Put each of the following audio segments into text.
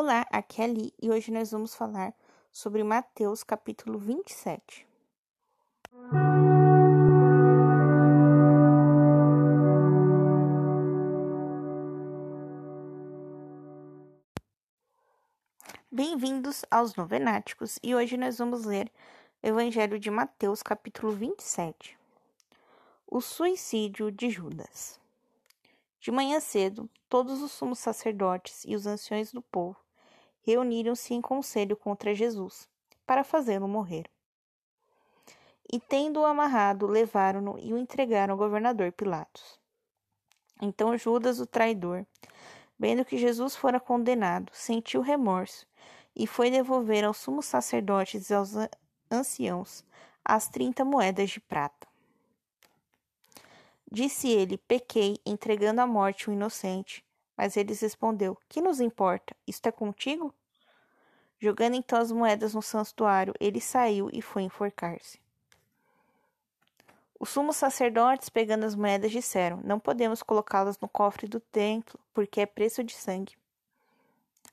Olá, aqui é a Li e hoje nós vamos falar sobre Mateus capítulo 27. Bem-vindos aos Novenáticos e hoje nós vamos ler o Evangelho de Mateus capítulo 27. O suicídio de Judas. De manhã cedo, todos os sumos sacerdotes e os anciões do povo reuniram-se em conselho contra Jesus, para fazê-lo morrer. E tendo-o amarrado, levaram-no e o entregaram ao governador Pilatos. Então Judas, o traidor, vendo que Jesus fora condenado, sentiu remorso e foi devolver aos sumos sacerdotes e aos anciãos as trinta moedas de prata. Disse ele: Pequei, entregando à morte o inocente. Mas eles respondeu: Que nos importa? Isto é contigo? Jogando então as moedas no santuário, ele saiu e foi enforcar-se. Os sumos sacerdotes, pegando as moedas, disseram: Não podemos colocá-las no cofre do templo, porque é preço de sangue.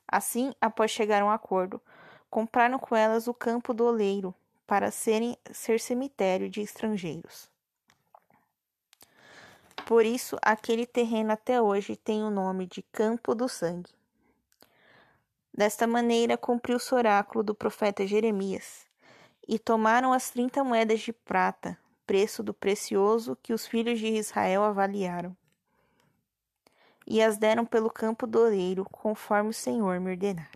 Assim, após chegar a um acordo, compraram com elas o campo do oleiro, para serem, ser cemitério de estrangeiros. Por isso, aquele terreno até hoje tem o nome de Campo do Sangue. Desta maneira, cumpriu-se o oráculo do profeta Jeremias. E tomaram as trinta moedas de prata, preço do precioso que os filhos de Israel avaliaram. E as deram pelo campo do oleiro, conforme o Senhor me ordenara.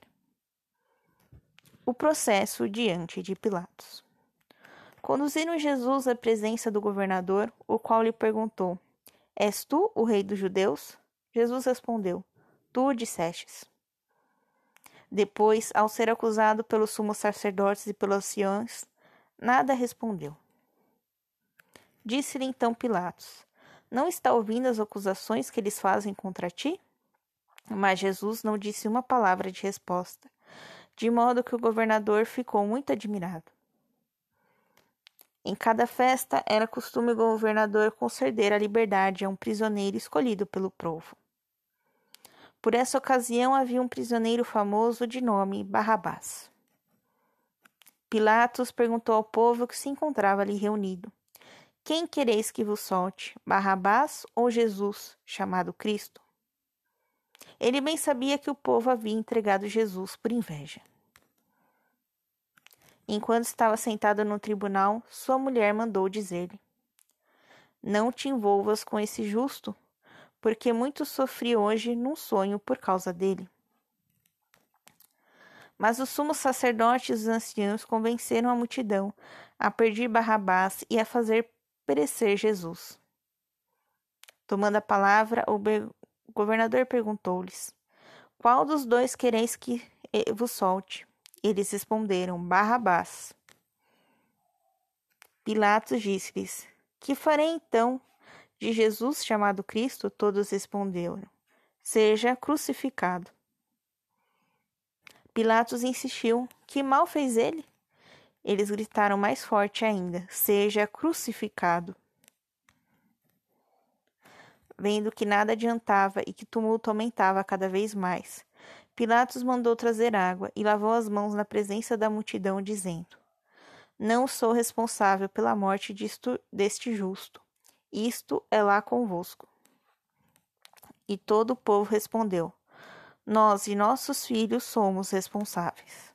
O processo diante de Pilatos. Conduziram Jesus à presença do governador, o qual lhe perguntou: És tu o rei dos judeus? Jesus respondeu: Tu o dissestes. Depois, ao ser acusado pelos sumos sacerdotes e pelos anciãos, nada respondeu. Disse-lhe então Pilatos: Não está ouvindo as acusações que eles fazem contra ti? Mas Jesus não disse uma palavra de resposta, de modo que o governador ficou muito admirado. Em cada festa era costume o governador conceder a liberdade a um prisioneiro escolhido pelo povo. Por essa ocasião havia um prisioneiro famoso de nome Barrabás. Pilatos perguntou ao povo que se encontrava ali reunido: Quem quereis que vos solte, Barrabás ou Jesus, chamado Cristo? Ele bem sabia que o povo havia entregado Jesus por inveja. Enquanto estava sentado no tribunal, sua mulher mandou dizer-lhe: Não te envolvas com esse justo, porque muito sofri hoje num sonho por causa dele. Mas os sumos sacerdotes e os anciãos convenceram a multidão a perder Barrabás e a fazer perecer Jesus. Tomando a palavra, o governador perguntou-lhes: Qual dos dois quereis que vos solte? Eles responderam: Barrabás. Pilatos disse-lhes: Que farei então de Jesus chamado Cristo? Todos responderam: Seja crucificado. Pilatos insistiu: Que mal fez ele? Eles gritaram mais forte ainda: Seja crucificado. Vendo que nada adiantava e que o tumulto aumentava cada vez mais, Pilatos mandou trazer água e lavou as mãos na presença da multidão, dizendo: Não sou responsável pela morte deste justo. Isto é lá convosco. E todo o povo respondeu: Nós e nossos filhos somos responsáveis.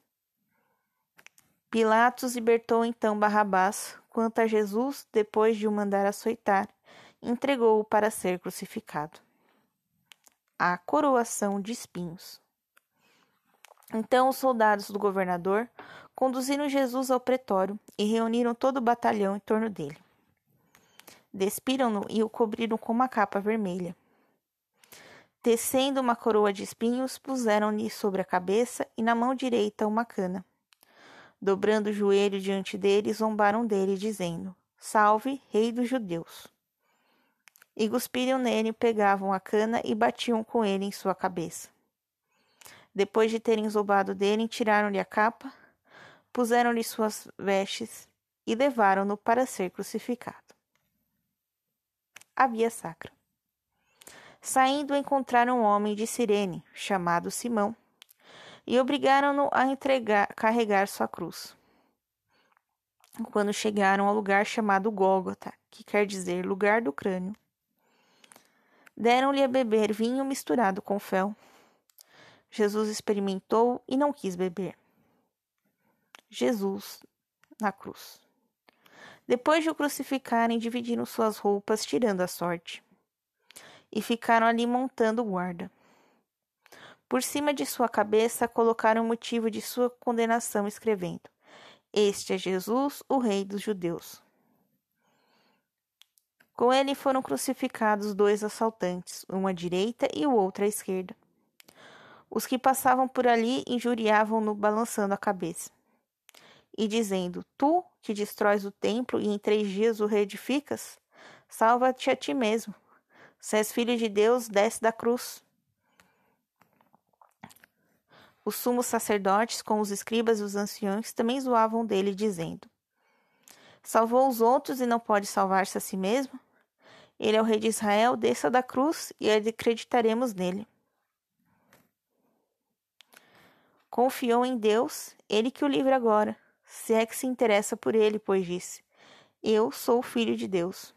Pilatos libertou então Barrabás, quanto a Jesus, depois de o mandar açoitar, entregou-o para ser crucificado. A coroação de espinhos. Então os soldados do governador conduziram Jesus ao pretório e reuniram todo o batalhão em torno dele. Despiram-no e o cobriram com uma capa vermelha. Tecendo uma coroa de espinhos, puseram-lhe sobre a cabeça e na mão direita uma cana. Dobrando o joelho diante dele, zombaram dele, dizendo: Salve, Rei dos Judeus! E cuspiram nele, pegavam a cana e batiam com ele em sua cabeça. Depois de terem zombado dele, tiraram-lhe a capa, puseram-lhe suas vestes e levaram-no para ser crucificado. A via sacra. Saindo, encontraram um homem de Cirene, chamado Simão. e obrigaram-no a entregar, carregar sua cruz. Quando chegaram ao lugar chamado Gólgota, que quer dizer lugar do crânio, deram-lhe a beber vinho misturado com fel. Jesus experimentou e não quis beber. Jesus na cruz. Depois de o crucificarem, dividiram suas roupas, tirando a sorte, e ficaram ali montando guarda. Por cima de sua cabeça colocaram o motivo de sua condenação, escrevendo: Este é Jesus, o Rei dos Judeus. Com ele foram crucificados dois assaltantes, um à direita e o outro à esquerda. Os que passavam por ali injuriavam-no, balançando a cabeça, e dizendo: Tu, que destróis o templo e em três dias o reedificas, salva-te a ti mesmo. Se és filho de Deus, desce da cruz. Os sumos sacerdotes, com os escribas e os anciões, também zoavam dele, dizendo: Salvou os outros e não pode salvar-se a si mesmo? Ele é o rei de Israel, desça da cruz e acreditaremos nele. Confiou em Deus, ele que o livra agora, se é que se interessa por ele, pois disse: Eu sou o filho de Deus.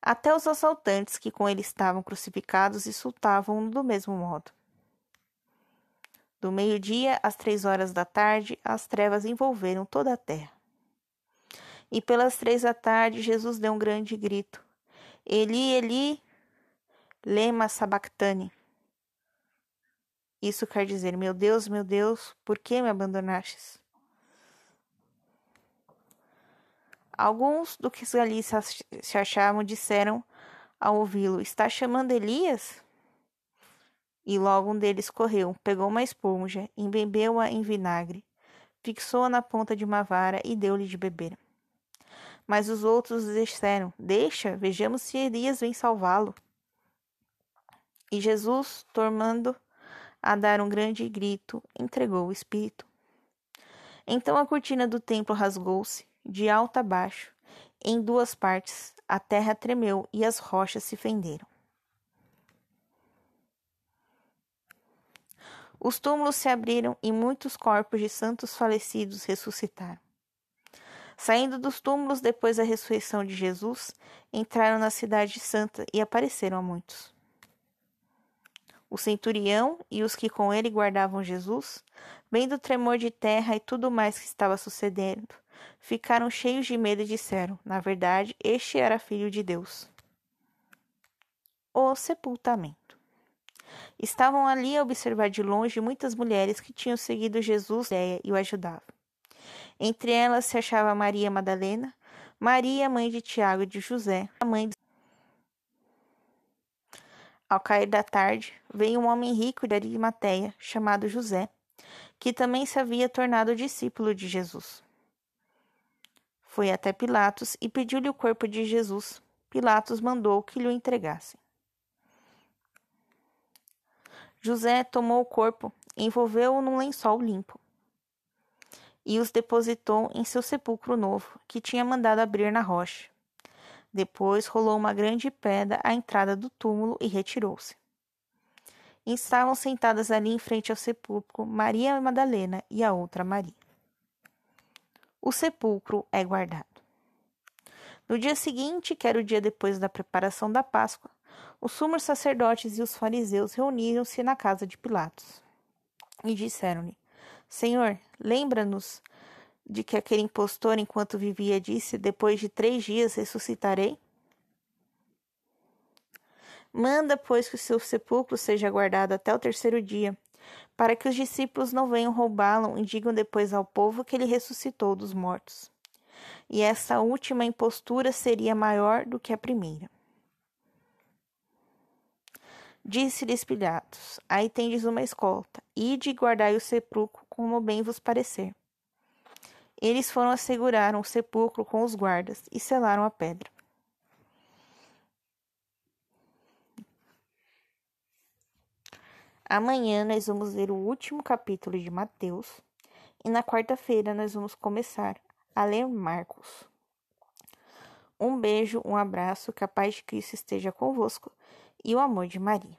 Até os assaltantes que com ele estavam crucificados insultavam-no do mesmo modo. Do meio-dia às três horas da tarde, as trevas envolveram toda a terra. E pelas três da tarde, Jesus deu um grande grito: Eli, Eli, lema sabactane. Isso quer dizer: Meu Deus, meu Deus, por que me abandonastes? Alguns do que ali se achavam disseram ao ouvi-lo: Está chamando Elias? E logo um deles correu, pegou uma esponja, embebeu-a em vinagre, fixou-a na ponta de uma vara e deu-lhe de beber. Mas os outros disseram: Deixa, vejamos se Elias vem salvá-lo. E Jesus, tornando a dar um grande grito, entregou o espírito. Então a cortina do templo rasgou-se, de alto a baixo, em duas partes, a terra tremeu e as rochas se fenderam. Os túmulos se abriram e muitos corpos de santos falecidos ressuscitaram. Saindo dos túmulos depois da ressurreição de Jesus, entraram na cidade santa e apareceram a muitos. O centurião e os que com ele guardavam Jesus, vendo o tremor de terra e tudo mais que estava sucedendo, ficaram cheios de medo e disseram: Na verdade, este era filho de Deus. O sepultamento. Estavam ali a observar de longe muitas mulheres que tinham seguido Jesus e o ajudavam. Entre elas se achava Maria Madalena, Maria, mãe de Tiago e de José, a mãe de... Ao cair da tarde, veio um homem rico de Arimateia, chamado José, que também se havia tornado discípulo de Jesus. Foi até Pilatos e pediu-lhe o corpo de Jesus. Pilatos mandou que lhe o entregassem. José tomou o corpo, envolveu-o num lençol limpo e os depositou em seu sepulcro novo, que tinha mandado abrir na rocha. Depois rolou uma grande pedra à entrada do túmulo e retirou-se. Estavam sentadas ali em frente ao sepulcro Maria Madalena e a outra Maria. O sepulcro é guardado. No dia seguinte, que era o dia depois da preparação da Páscoa, os sumos sacerdotes e os fariseus reuniram-se na casa de Pilatos e disseram-lhe: Senhor, lembra-nos de que aquele impostor, enquanto vivia, disse: Depois de três dias ressuscitarei? Manda, pois, que o seu sepulcro seja guardado até o terceiro dia, para que os discípulos não venham roubá-lo e digam depois ao povo que ele ressuscitou dos mortos. E essa última impostura seria maior do que a primeira. Disse-lhes Pilatos: Aí tendes uma escolta, ide e guardai o sepulcro como bem vos parecer. Eles foram assegurar o sepulcro com os guardas e selaram a pedra. Amanhã nós vamos ler o último capítulo de Mateus e na quarta-feira nós vamos começar a ler Marcos. Um beijo, um abraço, que a paz de Cristo esteja convosco e o amor de Maria.